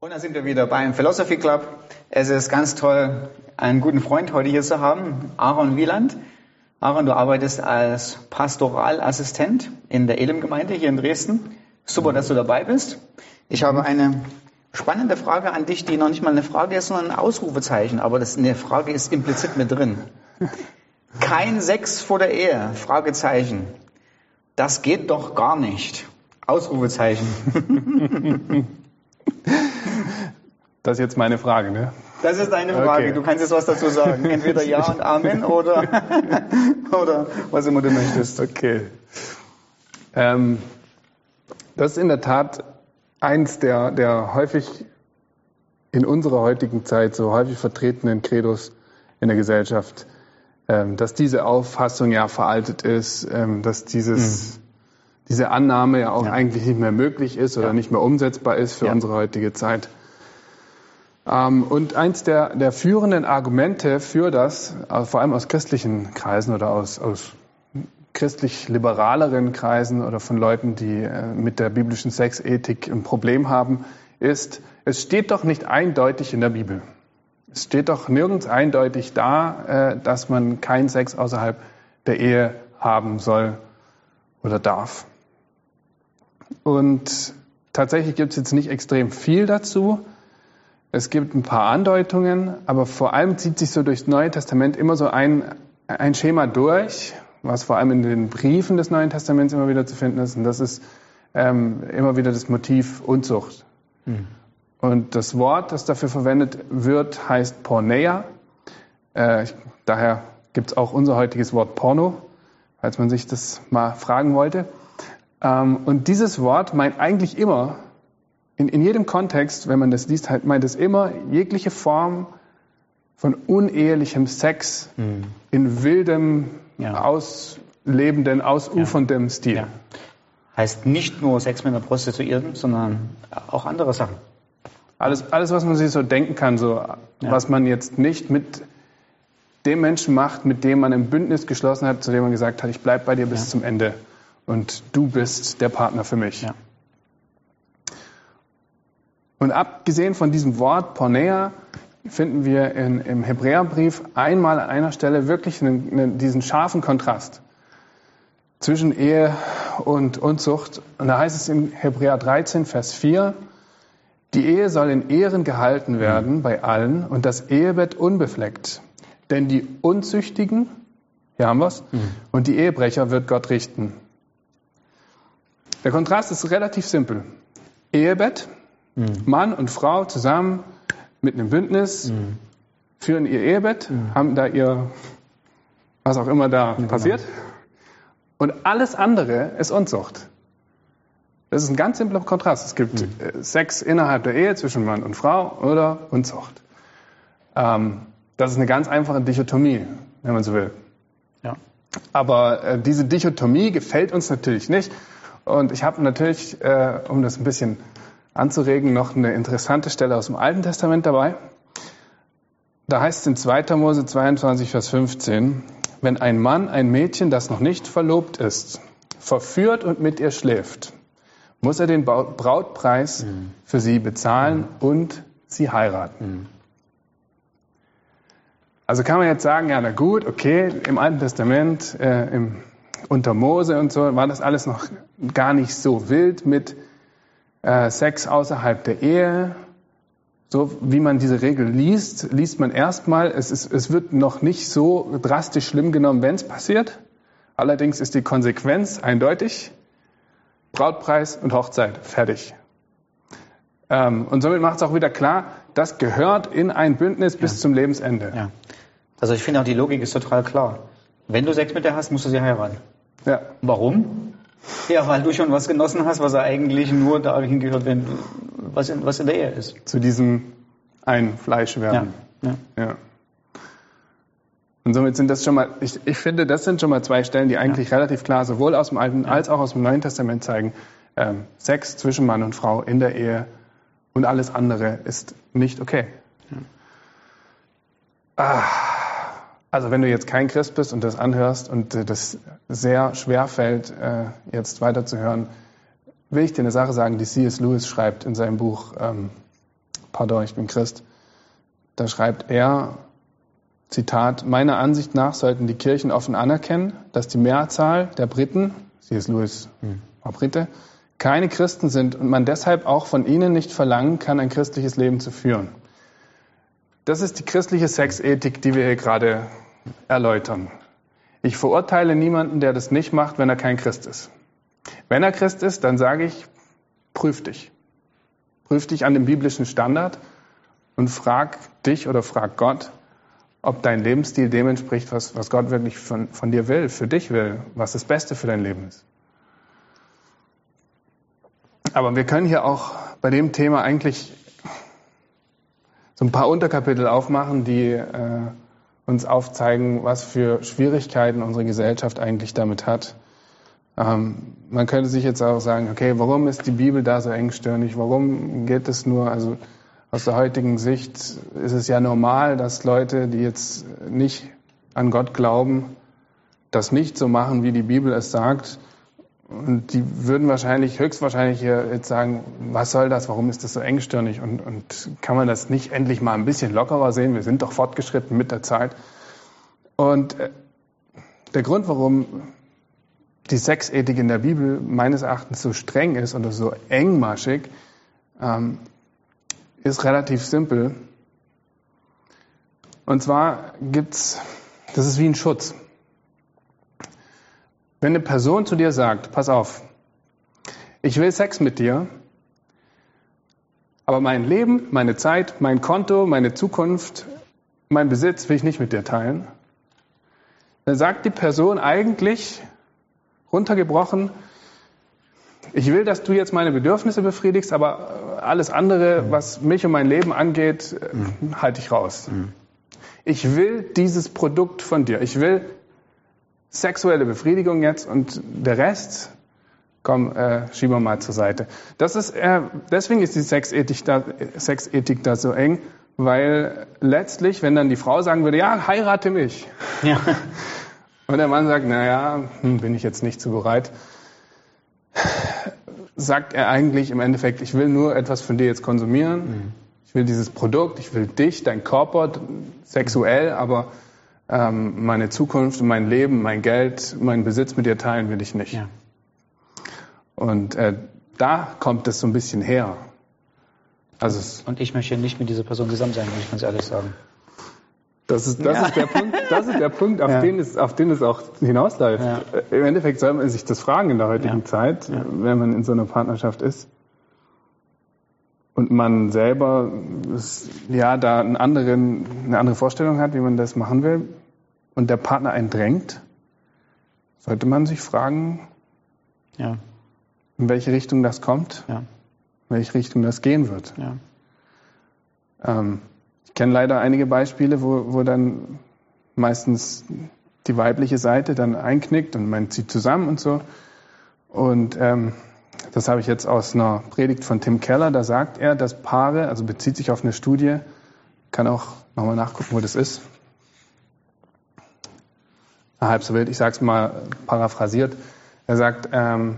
Und da sind wir wieder beim Philosophy Club. Es ist ganz toll, einen guten Freund heute hier zu haben, Aaron Wieland. Aaron, du arbeitest als Pastoralassistent in der Elim-Gemeinde hier in Dresden. Super, dass du dabei bist. Ich habe eine spannende Frage an dich, die noch nicht mal eine Frage ist, sondern ein Ausrufezeichen. Aber das, eine Frage ist implizit mit drin. Kein Sex vor der Ehe? Fragezeichen. Das geht doch gar nicht. Ausrufezeichen. Das ist jetzt meine Frage, ne? Das ist deine Frage. Okay. Du kannst jetzt was dazu sagen. Entweder Ja und Amen oder, oder was immer du möchtest. Okay. Ähm, das ist in der Tat eins der, der häufig in unserer heutigen Zeit so häufig vertretenen Credos in der Gesellschaft, ähm, dass diese Auffassung ja veraltet ist, ähm, dass dieses, mhm. diese Annahme ja auch ja. eigentlich nicht mehr möglich ist oder ja. nicht mehr umsetzbar ist für ja. unsere heutige Zeit. Ähm, und eins der, der führenden Argumente für das, äh, vor allem aus christlichen Kreisen oder aus, aus christlich-liberaleren Kreisen oder von Leuten, die äh, mit der biblischen Sexethik ein Problem haben, ist, es steht doch nicht eindeutig in der Bibel. Es steht doch nirgends eindeutig da, äh, dass man keinen Sex außerhalb der Ehe haben soll oder darf. Und tatsächlich gibt es jetzt nicht extrem viel dazu. Es gibt ein paar Andeutungen, aber vor allem zieht sich so durchs Neue Testament immer so ein, ein Schema durch, was vor allem in den Briefen des Neuen Testaments immer wieder zu finden ist. Und das ist ähm, immer wieder das Motiv Unzucht. Mhm. Und das Wort, das dafür verwendet wird, heißt Porneia. Äh, daher gibt es auch unser heutiges Wort Porno, falls man sich das mal fragen wollte. Ähm, und dieses Wort meint eigentlich immer in, in jedem Kontext, wenn man das liest, halt meint es immer jegliche Form von unehelichem Sex mhm. in wildem, ja. auslebenden, ausuferndem ja. Stil. Ja. Heißt nicht nur Sex mit einer Prostituierten, sondern auch andere Sachen. Alles, alles was man sich so denken kann, so, was man jetzt nicht mit dem Menschen macht, mit dem man ein Bündnis geschlossen hat, zu dem man gesagt hat, ich bleibe bei dir bis zum Ende und du bist der Partner für mich. Und abgesehen von diesem Wort Pornea finden wir in, im Hebräerbrief einmal an einer Stelle wirklich einen, einen, diesen scharfen Kontrast zwischen Ehe und Unzucht. Und da heißt es in Hebräer 13, Vers 4, die Ehe soll in Ehren gehalten werden bei allen und das Ehebett unbefleckt. Denn die Unzüchtigen, hier haben wir es, mhm. und die Ehebrecher wird Gott richten. Der Kontrast ist relativ simpel. Ehebett, Mhm. Mann und Frau zusammen mit einem Bündnis mhm. führen ihr Ehebett, mhm. haben da ihr, was auch immer da genau. passiert. Und alles andere ist Unzucht. Das ist ein ganz simpler Kontrast. Es gibt mhm. Äh, Sex innerhalb der Ehe zwischen Mann und Frau oder Unzucht. Ähm, das ist eine ganz einfache Dichotomie, wenn man so will. Ja. Aber äh, diese Dichotomie gefällt uns natürlich nicht. Und ich habe natürlich, äh, um das ein bisschen anzuregen, noch eine interessante Stelle aus dem Alten Testament dabei. Da heißt es in 2. Mose 22, Vers 15, wenn ein Mann ein Mädchen, das noch nicht verlobt ist, verführt und mit ihr schläft, muss er den Brautpreis mhm. für sie bezahlen mhm. und sie heiraten. Mhm. Also kann man jetzt sagen, ja, na gut, okay, im Alten Testament, äh, im, unter Mose und so, war das alles noch gar nicht so wild mit äh, Sex außerhalb der Ehe. So wie man diese Regel liest, liest man erstmal, es, ist, es wird noch nicht so drastisch schlimm genommen, wenn es passiert. Allerdings ist die Konsequenz eindeutig. Brautpreis und Hochzeit, fertig. Ähm, und somit macht es auch wieder klar, das gehört in ein Bündnis bis ja. zum Lebensende. Ja. Also ich finde auch die Logik ist total klar. Wenn du Sex mit der hast, musst du sie heiraten. Ja. Warum? Ja, weil du schon was genossen hast, was eigentlich nur dahin gehört, wenn, was, in, was in der Ehe ist. Zu diesem ein Fleisch werden. Ja, ja. ja. Und somit sind das schon mal, ich, ich finde, das sind schon mal zwei Stellen, die eigentlich ja. relativ klar sowohl aus dem Alten als auch aus dem Neuen Testament zeigen, ähm, Sex zwischen Mann und Frau in der Ehe und alles andere ist nicht okay. Ah. Also wenn du jetzt kein Christ bist und das anhörst und äh, das sehr schwer fällt, äh, jetzt weiterzuhören, will ich dir eine Sache sagen, die C.S. Lewis schreibt in seinem Buch ähm, pardon, ich bin Christ. Da schreibt er, Zitat, meiner Ansicht nach sollten die Kirchen offen anerkennen, dass die Mehrzahl der Briten, C.S. Lewis war Brite, keine Christen sind und man deshalb auch von ihnen nicht verlangen kann, ein christliches Leben zu führen. Das ist die christliche Sexethik, die wir hier gerade erläutern. Ich verurteile niemanden, der das nicht macht, wenn er kein Christ ist. Wenn er Christ ist, dann sage ich, prüf dich. Prüf dich an dem biblischen Standard und frag dich oder frag Gott, ob dein Lebensstil dem entspricht, was, was Gott wirklich von, von dir will, für dich will, was das Beste für dein Leben ist. Aber wir können hier auch bei dem Thema eigentlich so ein paar Unterkapitel aufmachen, die äh, uns aufzeigen, was für Schwierigkeiten unsere Gesellschaft eigentlich damit hat. Ähm, man könnte sich jetzt auch sagen, okay, warum ist die Bibel da so engstirnig? Warum geht es nur, also aus der heutigen Sicht ist es ja normal, dass Leute, die jetzt nicht an Gott glauben, das nicht so machen, wie die Bibel es sagt. Und die würden wahrscheinlich, höchstwahrscheinlich jetzt sagen, was soll das, warum ist das so engstirnig und, und kann man das nicht endlich mal ein bisschen lockerer sehen? Wir sind doch fortgeschritten mit der Zeit. Und äh, der Grund, warum die Sexethik in der Bibel meines Erachtens so streng ist oder so engmaschig, ähm, ist relativ simpel. Und zwar gibt's, das ist wie ein Schutz. Wenn eine Person zu dir sagt, pass auf, ich will Sex mit dir, aber mein Leben, meine Zeit, mein Konto, meine Zukunft, mein Besitz will ich nicht mit dir teilen, dann sagt die Person eigentlich, runtergebrochen, ich will, dass du jetzt meine Bedürfnisse befriedigst, aber alles andere, was mich und mein Leben angeht, mhm. halte ich raus. Mhm. Ich will dieses Produkt von dir. Ich will sexuelle Befriedigung jetzt und der Rest, komm, äh, schieben wir mal zur Seite. Das ist, äh, deswegen ist die Sexethik da, Sexethik da so eng, weil letztlich, wenn dann die Frau sagen würde, ja, heirate mich. Ja. Und der Mann sagt, naja, hm, bin ich jetzt nicht so bereit, sagt er eigentlich im Endeffekt, ich will nur etwas von dir jetzt konsumieren. Mhm. Ich will dieses Produkt, ich will dich, dein Körper, sexuell, aber ähm, meine Zukunft, mein Leben, mein Geld, meinen Besitz mit dir teilen will ich nicht. Ja. Und äh, da kommt es so ein bisschen her. Also und ich möchte nicht mit dieser Person zusammen sein, muss ich ganz ehrlich sagen. Das ist, das, ja. ist der Punkt, das ist der Punkt, auf, ja. den, es, auf den es auch hinausläuft. Ja. Im Endeffekt soll man sich das fragen in der heutigen Zeit, wenn man in so einer Partnerschaft ist. Und man selber ja da einen anderen, eine andere Vorstellung hat, wie man das machen will, und der Partner einen drängt, sollte man sich fragen, in welche Richtung das kommt, in welche Richtung das gehen wird. Ähm, kenne leider einige Beispiele, wo, wo dann meistens die weibliche Seite dann einknickt und man zieht zusammen und so. Und ähm, das habe ich jetzt aus einer Predigt von Tim Keller. Da sagt er, dass Paare, also bezieht sich auf eine Studie, kann auch nochmal nachgucken, wo das ist. Halb so wild, ich sage es mal paraphrasiert. Er sagt, ähm,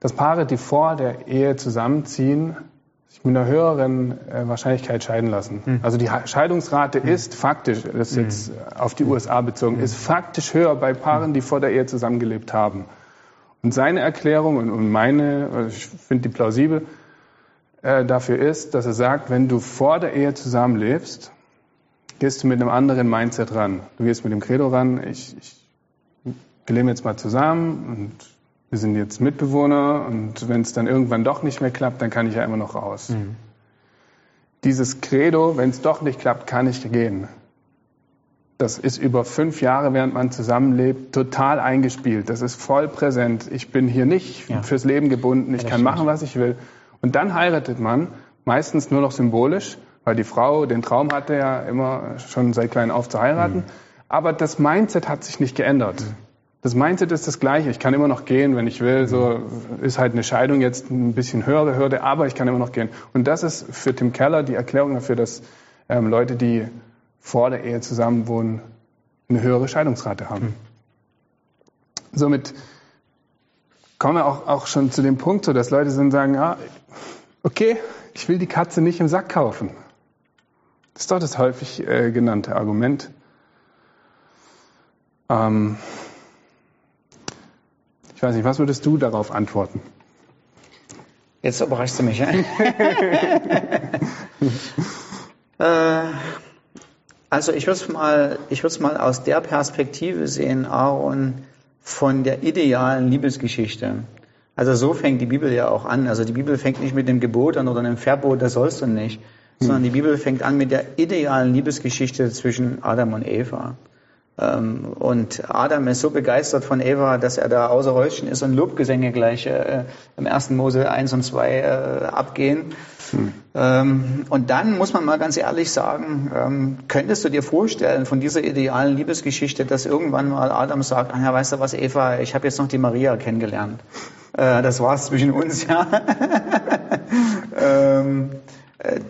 dass Paare, die vor der Ehe zusammenziehen, sich mit einer höheren äh, Wahrscheinlichkeit scheiden lassen. Mhm. Also die Scheidungsrate mhm. ist faktisch, das ist jetzt mhm. auf die USA bezogen, ist faktisch höher bei Paaren, die vor der Ehe zusammengelebt haben. Und seine Erklärung und, meine, also ich finde die plausibel, äh, dafür ist, dass er sagt, wenn du vor der Ehe zusammenlebst, gehst du mit einem anderen Mindset ran. Du gehst mit dem Credo ran, ich, ich wir leben jetzt mal zusammen und wir sind jetzt Mitbewohner und wenn es dann irgendwann doch nicht mehr klappt, dann kann ich ja immer noch raus. Mhm. Dieses Credo, wenn es doch nicht klappt, kann ich gehen. Das ist über fünf Jahre, während man zusammenlebt, total eingespielt. Das ist voll präsent. Ich bin hier nicht ja. fürs Leben gebunden. Ich ja, kann machen, was ich will. Und dann heiratet man, meistens nur noch symbolisch, weil die Frau den Traum hatte ja immer schon seit klein auf zu heiraten. Mhm. Aber das Mindset hat sich nicht geändert. Mhm. Das Mindset ist das gleiche. Ich kann immer noch gehen, wenn ich will. So ist halt eine Scheidung jetzt ein bisschen höhere Hürde, aber ich kann immer noch gehen. Und das ist für Tim Keller die Erklärung dafür, dass ähm, Leute, die vor der Ehe zusammenwohnen, eine höhere Scheidungsrate haben. Mhm. Somit kommen wir auch, auch schon zu dem Punkt, so dass Leute dann sagen, ja, okay, ich will die Katze nicht im Sack kaufen. Das ist doch das häufig äh, genannte Argument. Ähm, ich weiß nicht, was würdest du darauf antworten? Jetzt überraschst du mich. äh, also ich würde es mal, ich würde es mal aus der Perspektive sehen, Aaron, von der idealen Liebesgeschichte. Also so fängt die Bibel ja auch an. Also die Bibel fängt nicht mit dem Gebot an oder einem Verbot, das sollst du nicht, sondern die Bibel fängt an mit der idealen Liebesgeschichte zwischen Adam und Eva. Ähm, und Adam ist so begeistert von Eva, dass er da außer Häuschen ist und Lobgesänge gleich äh, im 1. Mose 1 und 2 äh, abgehen. Hm. Ähm, und dann muss man mal ganz ehrlich sagen, ähm, könntest du dir vorstellen von dieser idealen Liebesgeschichte, dass irgendwann mal Adam sagt, ach ja, weißt du was, Eva, ich habe jetzt noch die Maria kennengelernt. Äh, das war's zwischen uns, ja. ähm, äh,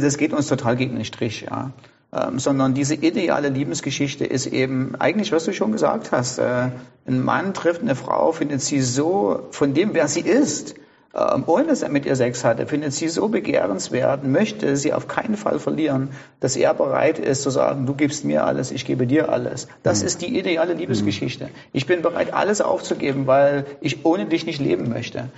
das geht uns total gegen den Strich, ja. Ähm, sondern diese ideale Liebesgeschichte ist eben eigentlich, was du schon gesagt hast. Äh, ein Mann trifft eine Frau, findet sie so, von dem, wer sie ist, ähm, ohne dass er mit ihr Sex hatte, findet sie so begehrenswert, möchte sie auf keinen Fall verlieren, dass er bereit ist zu sagen, du gibst mir alles, ich gebe dir alles. Das mhm. ist die ideale Liebesgeschichte. Ich bin bereit, alles aufzugeben, weil ich ohne dich nicht leben möchte.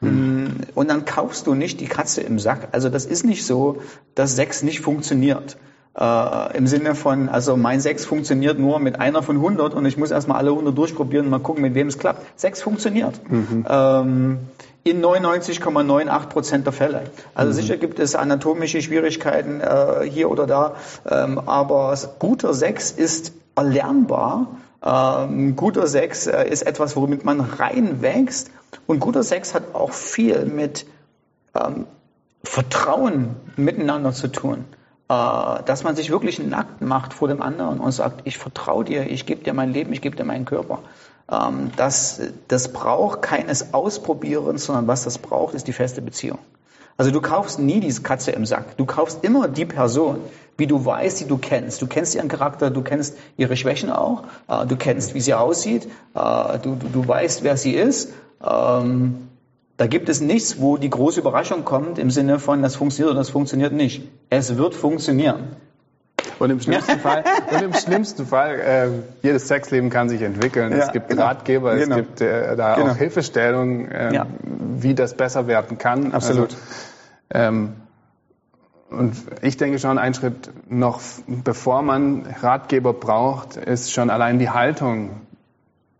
Mhm. Und dann kaufst du nicht die Katze im Sack. Also das ist nicht so, dass Sex nicht funktioniert. Äh, Im Sinne von, also mein Sex funktioniert nur mit einer von 100 und ich muss erstmal alle 100 durchprobieren und mal gucken, mit wem es klappt. Sex funktioniert. Mhm. Ähm, in 99,98 Prozent der Fälle. Also mhm. sicher gibt es anatomische Schwierigkeiten äh, hier oder da, ähm, aber guter Sex ist erlernbar. Ähm, guter Sex äh, ist etwas, womit man reinwächst. Und guter Sex hat auch viel mit ähm, Vertrauen miteinander zu tun. Äh, dass man sich wirklich nackt macht vor dem anderen und sagt, ich vertraue dir, ich gebe dir mein Leben, ich gebe dir meinen Körper. Ähm, das, das braucht keines Ausprobieren, sondern was das braucht, ist die feste Beziehung. Also du kaufst nie diese Katze im Sack. Du kaufst immer die Person, wie du weißt, die du kennst. Du kennst ihren Charakter, du kennst ihre Schwächen auch, äh, du kennst, wie sie aussieht, äh, du, du, du weißt, wer sie ist. Ähm, da gibt es nichts, wo die große Überraschung kommt im Sinne von, das funktioniert oder das funktioniert nicht. Es wird funktionieren. Und im schlimmsten Fall, und im schlimmsten Fall äh, jedes Sexleben kann sich entwickeln. Ja, es gibt genau. Ratgeber, genau. es gibt äh, da genau. auch Hilfestellungen, äh, ja. wie das besser werden kann. Absolut. Also, ähm, und ich denke schon, ein Schritt noch, bevor man Ratgeber braucht, ist schon allein die Haltung,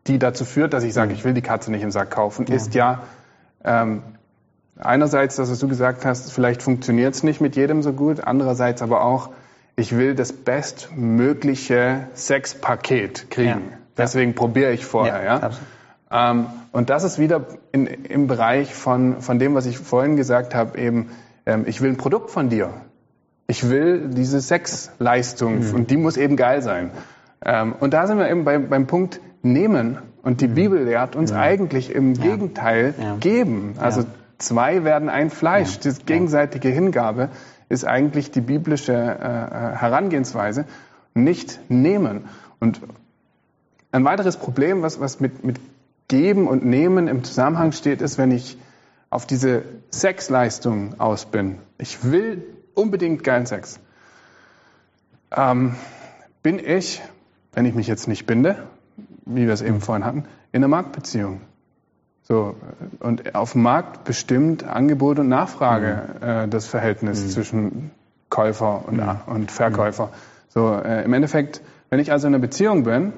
die dazu führt, dass ich sage, mhm. ich will die Katze nicht im Sack kaufen, ja. ist ja, ähm, einerseits, das, was du gesagt hast, vielleicht funktioniert es nicht mit jedem so gut, andererseits aber auch, ich will das bestmögliche Sexpaket kriegen. Ja. Deswegen probiere ich vorher. Ja, ja? Ähm, und das ist wieder in, im Bereich von, von dem, was ich vorhin gesagt habe, eben, ähm, ich will ein Produkt von dir. Ich will diese Sexleistung mhm. und die muss eben geil sein. Ähm, und da sind wir eben bei, beim Punkt nehmen. Und die mhm. Bibel lehrt uns ja. eigentlich im ja. Gegenteil ja. geben. Also zwei werden ein Fleisch. Die gegenseitige Hingabe ist eigentlich die biblische äh, äh, Herangehensweise. Nicht nehmen. Und ein weiteres Problem, was, was mit, mit Geben und Nehmen im Zusammenhang steht, ist, wenn ich auf diese Sexleistung aus bin. Ich will unbedingt geilen Sex. Ähm, bin ich, wenn ich mich jetzt nicht binde, wie wir es eben vorhin hatten, in einer Marktbeziehung. So, und auf dem Markt bestimmt Angebot und Nachfrage mhm. äh, das Verhältnis mhm. zwischen Käufer und, mhm. und Verkäufer. So, äh, im Endeffekt, wenn ich also in einer Beziehung bin,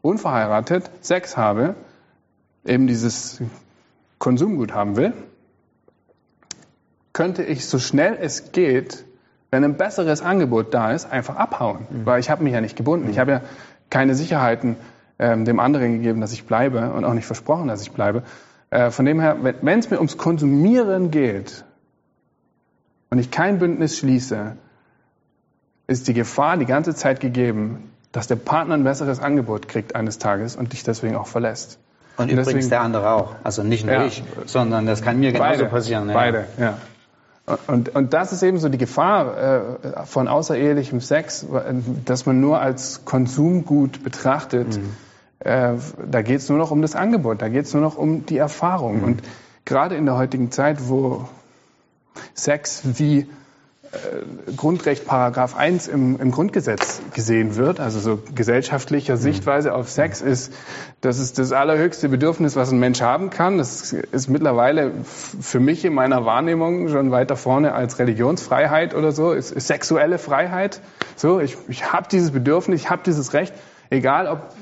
unverheiratet, Sex habe, eben dieses Konsumgut haben will, könnte ich so schnell es geht, wenn ein besseres Angebot da ist, einfach abhauen, mhm. weil ich habe mich ja nicht gebunden. Ich habe ja keine Sicherheiten ähm, dem anderen gegeben, dass ich bleibe und auch nicht versprochen, dass ich bleibe. Äh, von dem her, wenn es mir ums Konsumieren geht und ich kein Bündnis schließe, ist die Gefahr die ganze Zeit gegeben, dass der Partner ein besseres Angebot kriegt eines Tages und dich deswegen auch verlässt. Und, und übrigens deswegen, der andere auch. Also nicht nur ja, ich, sondern das kann mir genauso beide, passieren. Ja. Beide, ja. Und, und das ist eben so die Gefahr äh, von außerehelichem Sex, dass man nur als Konsumgut betrachtet. Mhm. Äh, da geht es nur noch um das Angebot, da geht es nur noch um die Erfahrung. Mhm. Und gerade in der heutigen Zeit, wo Sex wie äh, Grundrecht Paragraph 1 im, im Grundgesetz gesehen wird, also so gesellschaftlicher Sichtweise auf Sex ist, das ist das allerhöchste Bedürfnis, was ein Mensch haben kann. Das ist mittlerweile für mich in meiner Wahrnehmung schon weiter vorne als Religionsfreiheit oder so, ist, ist sexuelle Freiheit. So, ich, ich habe dieses Bedürfnis, ich habe dieses Recht, egal ob,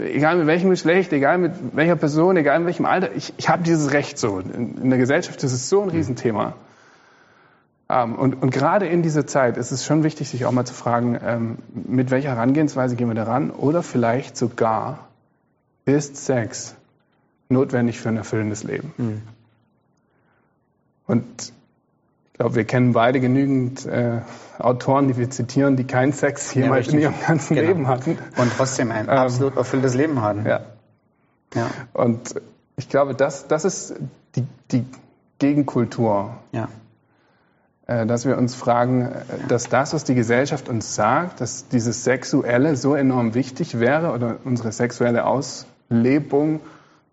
egal mit welchem Geschlecht, egal mit welcher Person, egal in welchem Alter, ich, ich habe dieses Recht so. In, in der Gesellschaft ist es so ein Riesenthema. Ähm, und, und gerade in dieser Zeit ist es schon wichtig, sich auch mal zu fragen, ähm, mit welcher Herangehensweise gehen wir daran oder vielleicht sogar, ist Sex notwendig für ein erfüllendes Leben? Mhm. Und ich glaube, wir kennen beide genügend äh, Autoren, die wir zitieren, die keinen Sex jemals ja, in ihrem ganzen genau. Leben hatten. Und trotzdem ein ähm, absolut erfülltes Leben hatten. Ja. ja. Und ich glaube, das, das ist die, die Gegenkultur. Ja. Äh, dass wir uns fragen, äh, dass das, was die Gesellschaft uns sagt, dass dieses Sexuelle so enorm wichtig wäre oder unsere sexuelle Auslebung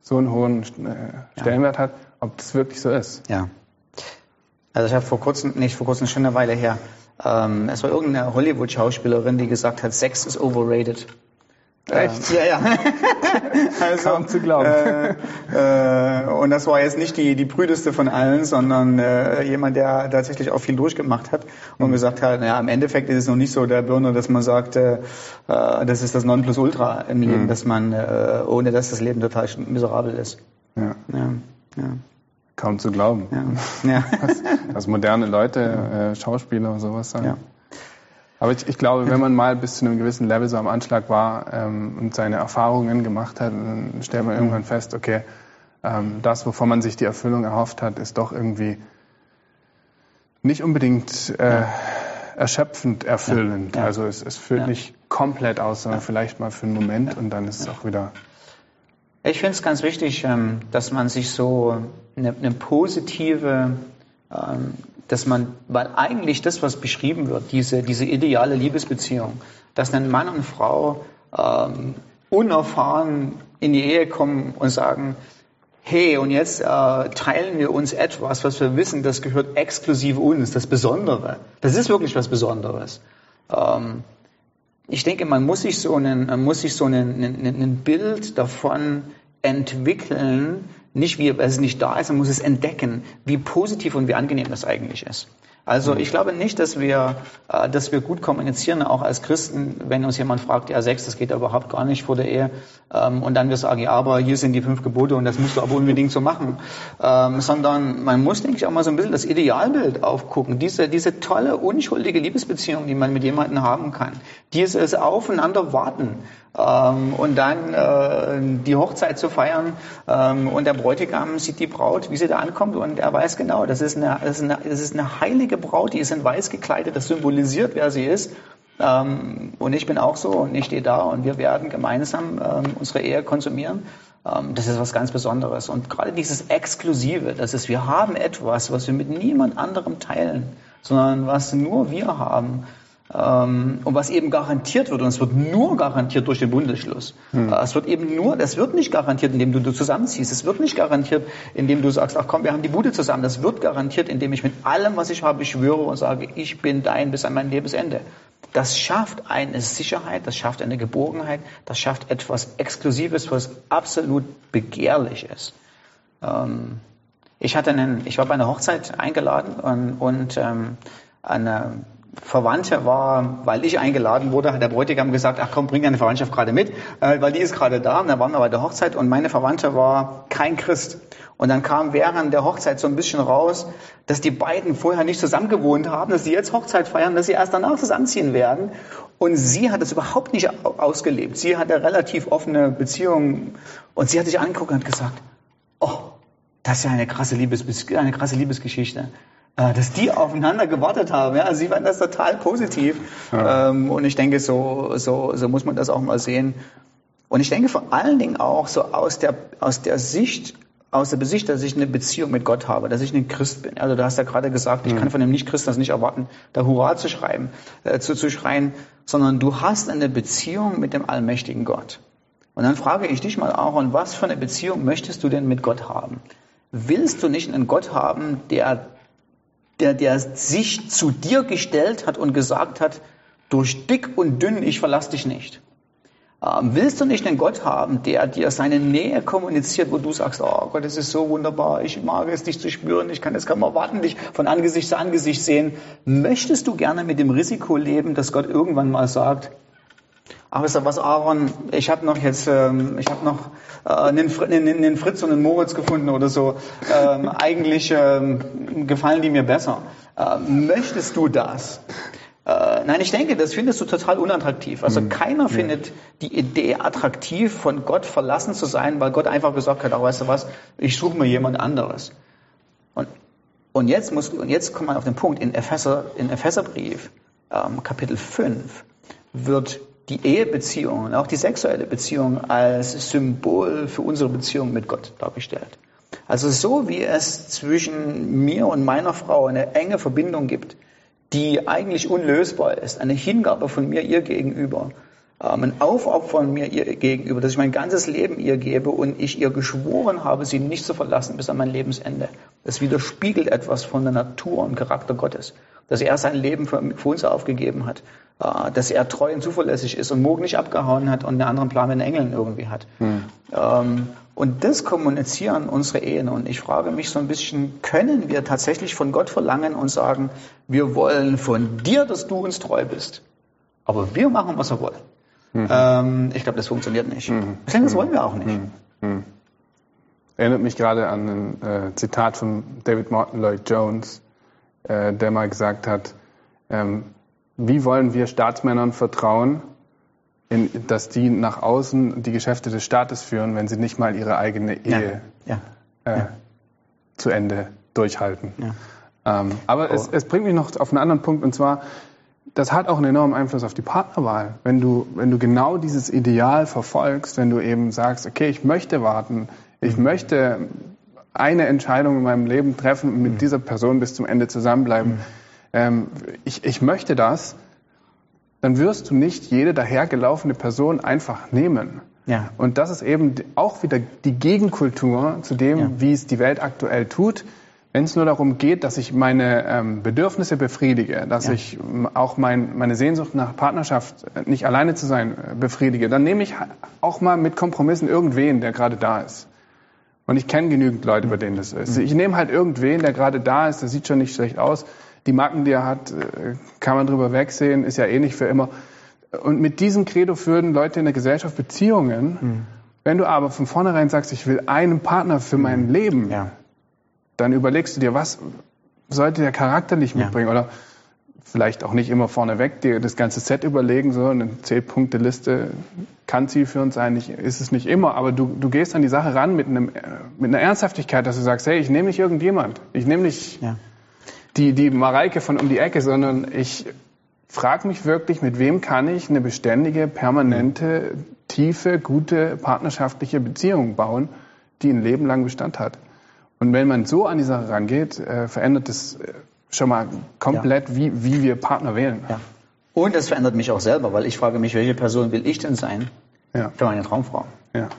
so einen hohen äh, Stellenwert ja. hat, ob das wirklich so ist. Ja. Also ich habe vor kurzem, nicht vor kurzem, schon eine Weile her, ähm, es war irgendeine Hollywood-Schauspielerin, die gesagt hat, Sex ist overrated. Echt? Ähm, ja, ja. also, Kaum zu glauben. Äh, äh, und das war jetzt nicht die, die prüdeste von allen, sondern äh, jemand, der tatsächlich auch viel durchgemacht hat und mhm. gesagt hat, naja, im Endeffekt ist es noch nicht so der Birne, dass man sagt, äh, äh, das ist das Nonplusultra im Leben, mhm. dass man, äh, ohne dass das Leben total miserabel ist. Ja. ja, ja. Kaum zu glauben. Ja. ja. Dass, dass moderne Leute, äh, Schauspieler und sowas sagen. Ja. Aber ich, ich, glaube, wenn man mal bis zu einem gewissen Level so am Anschlag war ähm, und seine Erfahrungen gemacht hat, dann stellt man irgendwann fest, okay, ähm, das, wovon man sich die Erfüllung erhofft hat, ist doch irgendwie nicht unbedingt äh, erschöpfend erfüllend. Ja. Also es, es füllt nicht komplett aus, sondern vielleicht mal für einen Moment und dann ist es auch wieder. Ich finde es ganz wichtig, ähm, dass man sich so eine, eine positive ähm, dass man, weil eigentlich das, was beschrieben wird, diese, diese ideale Liebesbeziehung, dass ein Mann und Frau ähm, unerfahren in die Ehe kommen und sagen, hey, und jetzt äh, teilen wir uns etwas, was wir wissen, das gehört exklusiv uns, das Besondere. Das ist wirklich was Besonderes. Ähm, ich denke, man muss sich so, man muss sich so einen, einen, ein Bild davon entwickeln, nicht wie es nicht da ist, man muss es entdecken, wie positiv und wie angenehm das eigentlich ist. Also ich glaube nicht, dass wir, äh, dass wir gut kommunizieren, auch als Christen, wenn uns jemand fragt, ja Sex, das geht ja überhaupt gar nicht vor der Ehe, ähm, und dann wir sagen, ja, aber hier sind die fünf Gebote und das musst du aber unbedingt so machen, ähm, sondern man muss, denke ich, auch mal so ein bisschen das Idealbild aufgucken, diese, diese tolle, unschuldige Liebesbeziehung, die man mit jemandem haben kann, dieses Aufeinander warten, ähm, und dann äh, die Hochzeit zu feiern. Ähm, und der Bräutigam sieht die Braut, wie sie da ankommt und er weiß genau, das ist eine, das ist eine, das ist eine heilige Braut, die ist in weiß gekleidet, das symbolisiert, wer sie ist. Ähm, und ich bin auch so und ich stehe da und wir werden gemeinsam ähm, unsere Ehe konsumieren. Ähm, das ist was ganz Besonderes. Und gerade dieses Exklusive, das ist, wir haben etwas, was wir mit niemand anderem teilen, sondern was nur wir haben. Ähm, und was eben garantiert wird, und es wird nur garantiert durch den Bundesschluss. Hm. Es wird eben nur, das wird nicht garantiert, indem du, du zusammenziehst. Es wird nicht garantiert, indem du sagst, ach komm, wir haben die Bude zusammen. Das wird garantiert, indem ich mit allem, was ich habe, schwöre und sage, ich bin dein bis an mein Lebensende. Das schafft eine Sicherheit, das schafft eine Geborgenheit, das schafft etwas Exklusives, was absolut begehrlich ist. Ähm, ich hatte einen, ich war bei einer Hochzeit eingeladen und, und ähm, eine Verwandte war, weil ich eingeladen wurde, hat der Bräutigam gesagt, ach komm, bring deine Verwandtschaft gerade mit, äh, weil die ist gerade da. Und dann waren wir bei der Hochzeit und meine Verwandte war kein Christ. Und dann kam während der Hochzeit so ein bisschen raus, dass die beiden vorher nicht zusammen gewohnt haben, dass sie jetzt Hochzeit feiern, dass sie erst danach zusammenziehen werden. Und sie hat es überhaupt nicht ausgelebt. Sie hatte relativ offene Beziehungen und sie hat sich angeguckt und gesagt, oh, das ist ja eine krasse, Liebes eine krasse Liebesgeschichte. Äh, dass die aufeinander gewartet haben. Ja, also sie fanden das total positiv. Ja. Ähm, und ich denke, so, so, so muss man das auch mal sehen. Und ich denke vor allen Dingen auch so aus der, aus der Sicht, aus der Besicht, dass ich eine Beziehung mit Gott habe, dass ich ein Christ bin. Also du hast ja gerade gesagt, ich mhm. kann von einem Nicht-Christen das nicht erwarten, da Hurra zu schreiben, äh, zu, zu schreien, sondern du hast eine Beziehung mit dem allmächtigen Gott. Und dann frage ich dich mal, Aaron, was für eine Beziehung möchtest du denn mit Gott haben? Willst du nicht einen Gott haben, der der, der sich zu dir gestellt hat und gesagt hat, durch dick und dünn, ich verlasse dich nicht. Ähm, willst du nicht einen Gott haben, der dir seine Nähe kommuniziert, wo du sagst, oh Gott, es ist so wunderbar, ich mag es, dich zu spüren, ich kann es kaum erwarten, dich von Angesicht zu Angesicht sehen. Möchtest du gerne mit dem Risiko leben, dass Gott irgendwann mal sagt, da was, Aaron, ich habe noch jetzt, ähm, ich habe noch äh, einen, einen, einen, Fritz und einen Moritz gefunden oder so. Ähm, eigentlich ähm, gefallen die mir besser. Äh, möchtest du das? Äh, nein, ich denke, das findest du total unattraktiv. Also mhm. keiner findet die Idee attraktiv, von Gott verlassen zu sein, weil Gott einfach gesagt hat, ach, weißt du was, ich suche mir jemand anderes. Und, und jetzt muss, und jetzt kommt man auf den Punkt, in Epheser, in Epheserbrief, ähm, Kapitel 5, wird die Ehebeziehung und auch die sexuelle Beziehung als Symbol für unsere Beziehung mit Gott dargestellt. Also so wie es zwischen mir und meiner Frau eine enge Verbindung gibt, die eigentlich unlösbar ist, eine Hingabe von mir ihr gegenüber, ein Aufopfern mir ihr gegenüber, dass ich mein ganzes Leben ihr gebe und ich ihr geschworen habe, sie nicht zu verlassen bis an mein Lebensende. Das widerspiegelt etwas von der Natur und Charakter Gottes, dass er sein Leben für, für uns aufgegeben hat, äh, dass er treu und zuverlässig ist und morgen nicht abgehauen hat und einen anderen Plan mit den Engeln irgendwie hat. Hm. Ähm, und das kommunizieren unsere Ehen. Und ich frage mich so ein bisschen, können wir tatsächlich von Gott verlangen und sagen, wir wollen von dir, dass du uns treu bist. Aber wir machen, was wir wollen. Mhm. Ähm, ich glaube, das funktioniert nicht. Mhm. Ich denke, das wollen wir auch nicht. Mhm. mhm. Erinnert mich gerade an ein äh, Zitat von David Morton Lloyd Jones, äh, der mal gesagt hat, ähm, wie wollen wir Staatsmännern vertrauen, in, dass die nach außen die Geschäfte des Staates führen, wenn sie nicht mal ihre eigene Ehe ja. Ja. Äh, ja. zu Ende durchhalten. Ähm, aber oh. es, es, bringt mich noch auf einen anderen Punkt, und zwar, das hat auch einen enormen Einfluss auf die Partnerwahl. Wenn du, wenn du genau dieses Ideal verfolgst, wenn du eben sagst, okay, ich möchte warten, ich mhm. möchte eine Entscheidung in meinem Leben treffen, mit mhm. dieser Person bis zum Ende zusammenbleiben, mhm. ähm, ich, ich möchte das, dann wirst du nicht jede dahergelaufene Person einfach nehmen. Ja. Und das ist eben auch wieder die Gegenkultur zu dem, ja. wie es die Welt aktuell tut. Wenn es nur darum geht, dass ich meine ähm, Bedürfnisse befriedige, dass ja. ich auch mein, meine Sehnsucht nach Partnerschaft, äh, nicht alleine zu sein, äh, befriedige, dann nehme ich auch mal mit Kompromissen irgendwen, der gerade da ist. Und ich kenne genügend Leute, bei denen das ist. Mhm. Ich nehme halt irgendwen, der gerade da ist, der sieht schon nicht schlecht aus die Macken, die er hat, äh, kann man drüber wegsehen, ist ja eh nicht für immer. Und mit diesem Credo führen Leute in der Gesellschaft Beziehungen. Mhm. Wenn du aber von vornherein sagst, ich will einen Partner für mein mhm. Leben, ja. Dann überlegst du dir, was sollte der charakterlich mitbringen? Ja. Oder vielleicht auch nicht immer vorneweg dir das ganze Set überlegen, so eine Zehn-Punkte-Liste kann zielführend sein, nicht, ist es nicht immer, aber du, du gehst an die Sache ran mit, einem, mit einer Ernsthaftigkeit, dass du sagst, hey, ich nehme nicht irgendjemand, ich nehme nicht ja die, die Mareike von um die Ecke, sondern ich frage mich wirklich, mit wem kann ich eine beständige, permanente, tiefe, gute partnerschaftliche Beziehung bauen, die ein Leben lang Bestand hat. Und wenn man so an die Sache rangeht, äh, verändert es äh, schon mal komplett, ja. wie, wie wir Partner wählen. Ja. Und es verändert mich auch selber, weil ich frage mich, welche Person will ich denn sein ja. für meine Traumfrau? Ja.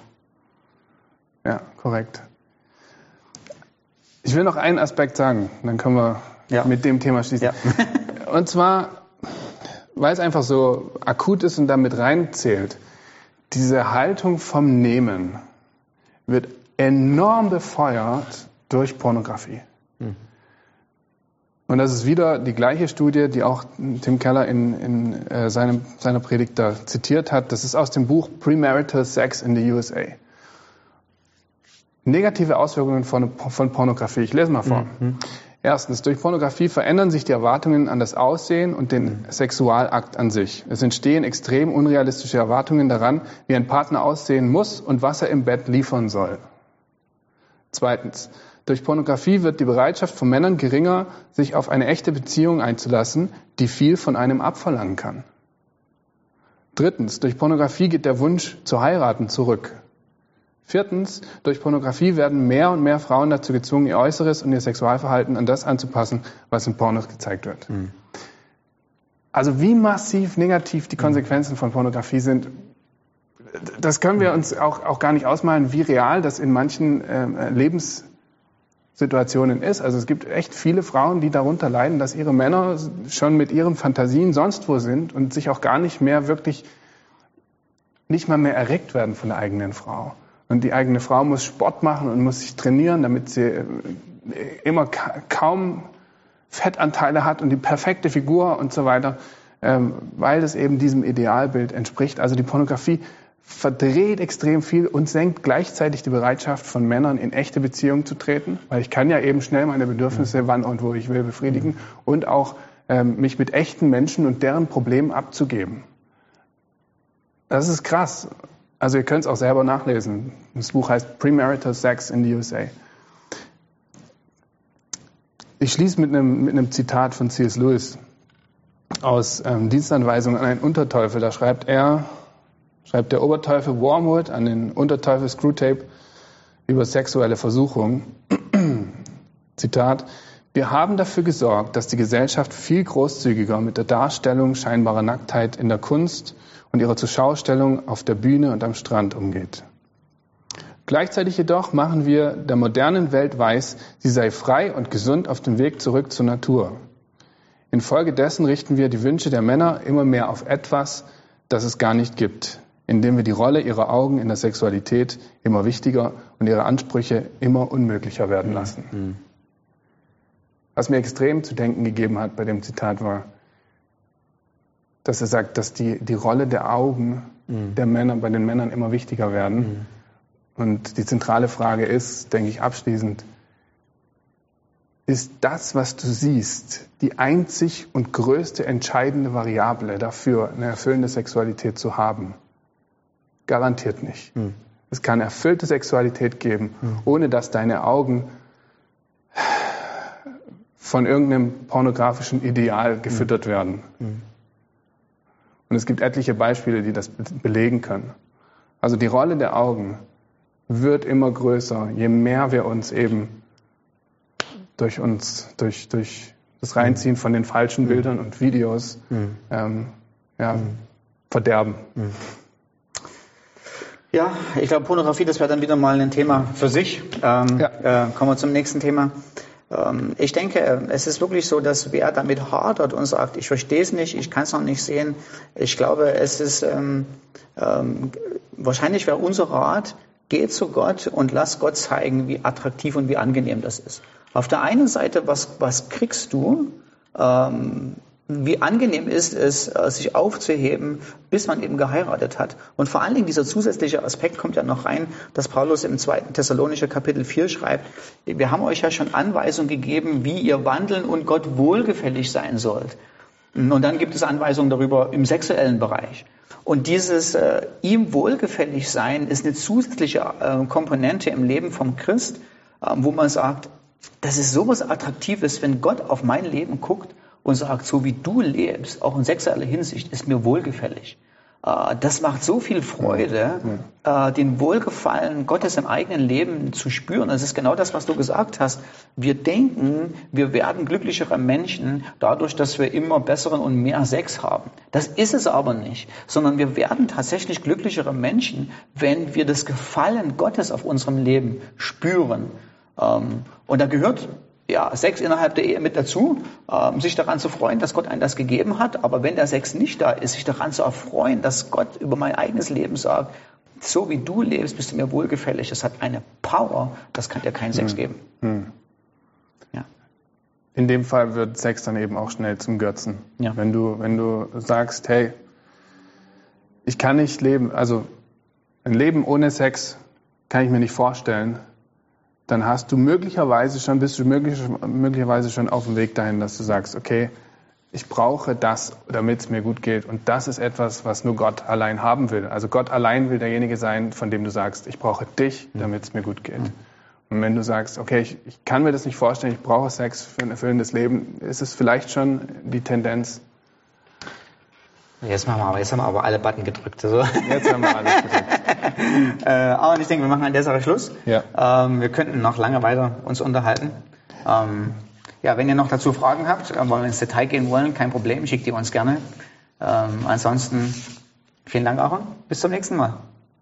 Ja, korrekt. Ich will noch einen Aspekt sagen, dann können wir ja. mit dem Thema schließen. Ja. und zwar, weil es einfach so akut ist und damit reinzählt, diese Haltung vom Nehmen wird enorm befeuert durch Pornografie. Hm. Und das ist wieder die gleiche Studie, die auch Tim Keller in, in äh, seinem, seiner Predigt da zitiert hat. Das ist aus dem Buch Premarital Sex in the USA. Negative Auswirkungen von, von Pornografie. Ich lese mal vor. Mhm. Erstens, durch Pornografie verändern sich die Erwartungen an das Aussehen und den mhm. Sexualakt an sich. Es entstehen extrem unrealistische Erwartungen daran, wie ein Partner aussehen muss und was er im Bett liefern soll. Zweitens, durch Pornografie wird die Bereitschaft von Männern geringer, sich auf eine echte Beziehung einzulassen, die viel von einem abverlangen kann. Drittens, durch Pornografie geht der Wunsch zu heiraten zurück. Viertens, durch Pornografie werden mehr und mehr Frauen dazu gezwungen, ihr Äußeres und ihr Sexualverhalten an das anzupassen, was in Pornos gezeigt wird. Mhm. Also wie massiv negativ die Konsequenzen von Pornografie sind, das können wir uns auch, auch gar nicht ausmalen, wie real das in manchen äh, Lebensbereichen Situationen ist. Also es gibt echt viele Frauen, die darunter leiden, dass ihre Männer schon mit ihren Fantasien sonst wo sind und sich auch gar nicht mehr wirklich, nicht mal mehr erregt werden von der eigenen Frau. Und die eigene Frau muss Sport machen und muss sich trainieren, damit sie äh, immer kaum Fettanteile hat und die perfekte Figur und so weiter, ähm, weil es eben diesem Idealbild entspricht. Also die Pornografie verdreht extrem viel und senkt gleichzeitig die Bereitschaft von Männern in echte Beziehungen zu treten, weil ich kann ja eben schnell meine Bedürfnisse wann und wo ich will befriedigen und auch ähm, mich mit echten Menschen und deren Problemen abzugeben. Das ist krass. Also ihr könnt es auch selber nachlesen. Das Buch heißt Premarital Sex in the USA. Ich schließe mit einem, mit einem Zitat von C.S. Lewis aus ähm, Dienstanweisung an einen Unterteufel. Da schreibt er, schreibt der Oberteufel Wormwood an den Unterteufel Screwtape über sexuelle Versuchung. Zitat, wir haben dafür gesorgt, dass die Gesellschaft viel großzügiger mit der Darstellung scheinbarer Nacktheit in der Kunst und ihrer Zuschaustellung auf der Bühne und am Strand umgeht. Gleichzeitig jedoch machen wir der modernen Welt weiß, sie sei frei und gesund auf dem Weg zurück zur Natur. Infolgedessen richten wir die Wünsche der Männer immer mehr auf etwas, das es gar nicht gibt, indem wir die Rolle ihrer Augen in der Sexualität immer wichtiger und ihre Ansprüche immer unmöglicher werden mhm. lassen. Mhm. Was mir extrem zu denken gegeben hat bei dem Zitat war, dass er sagt, dass die, die Rolle der Augen mhm. der Männer bei den Männern immer wichtiger werden. Mhm. Und die zentrale Frage ist, denke ich abschließend, ist das, was du siehst, die einzig und größte entscheidende Variable dafür, eine erfüllende Sexualität zu haben? Garantiert nicht. Hm. Es kann erfüllte Sexualität geben, hm. ohne dass deine Augen von irgendeinem pornografischen Ideal gefüttert hm. werden. Hm. Und es gibt etliche Beispiele, die das belegen können. Also die Rolle der Augen wird immer größer, je mehr wir uns eben durch uns, durch, durch das Reinziehen von den falschen Bildern und Videos ähm, ja, verderben. Ja, ich glaube, Pornografie, das wäre dann wieder mal ein Thema für sich. Ähm, ja. äh, kommen wir zum nächsten Thema. Ähm, ich denke, es ist wirklich so, dass wer damit hadert und sagt, ich verstehe es nicht, ich kann es noch nicht sehen, ich glaube, es ist ähm, ähm, wahrscheinlich wäre unser Rat, geh zu Gott und lass Gott zeigen, wie attraktiv und wie angenehm das ist. Auf der einen Seite, was, was kriegst du? Wie angenehm ist es, äh, sich aufzuheben, bis man eben geheiratet hat. Und vor allen Dingen dieser zusätzliche Aspekt kommt ja noch rein, dass Paulus im zweiten Thessalonischer Kapitel 4 schreibt, wir haben euch ja schon Anweisungen gegeben, wie ihr wandeln und Gott wohlgefällig sein sollt. Und dann gibt es Anweisungen darüber im sexuellen Bereich. Und dieses äh, ihm wohlgefällig sein ist eine zusätzliche äh, Komponente im Leben vom Christ, äh, wo man sagt, das ist sowas Attraktives, wenn Gott auf mein Leben guckt und sagt, so wie du lebst, auch in sexueller Hinsicht, ist mir wohlgefällig. Äh, das macht so viel Freude. Äh, den Wohlgefallen Gottes im eigenen Leben zu spüren. Das ist genau das, was du gesagt hast. Wir denken, wir werden glücklichere Menschen dadurch, dass wir immer besseren und mehr Sex haben. Das ist es aber nicht, sondern wir werden tatsächlich glücklichere Menschen, wenn wir das Gefallen Gottes auf unserem Leben spüren. Ähm, und da gehört ja, Sex innerhalb der Ehe mit dazu, ähm, sich daran zu freuen, dass Gott einem das gegeben hat. Aber wenn der Sex nicht da ist, sich daran zu erfreuen, dass Gott über mein eigenes Leben sagt, so wie du lebst, bist du mir wohlgefällig. Das hat eine Power, das kann dir keinen Sex hm. geben. Hm. Ja. In dem Fall wird Sex dann eben auch schnell zum Götzen. Ja. Wenn du, wenn du sagst, hey, ich kann nicht leben, also ein Leben ohne Sex kann ich mir nicht vorstellen, dann hast du möglicherweise schon, bist du möglich, möglicherweise schon auf dem Weg dahin, dass du sagst, okay, ich brauche das, damit es mir gut geht. Und das ist etwas, was nur Gott allein haben will. Also Gott allein will derjenige sein, von dem du sagst, ich brauche dich, damit es mir gut geht. Und wenn du sagst, okay, ich, ich kann mir das nicht vorstellen, ich brauche Sex für ein erfüllendes Leben, ist es vielleicht schon die Tendenz, Jetzt machen wir aber, jetzt haben wir aber alle Button gedrückt. So. Jetzt haben wir alles gedrückt. äh, aber ich denke, wir machen an der Sache Schluss. Ja. Ähm, wir könnten noch lange weiter uns unterhalten. Ähm, ja, wenn ihr noch dazu Fragen habt, äh, wollen wir ins Detail gehen wollen, kein Problem, schickt ihr uns gerne. Ähm, ansonsten vielen Dank, Aaron. Bis zum nächsten Mal.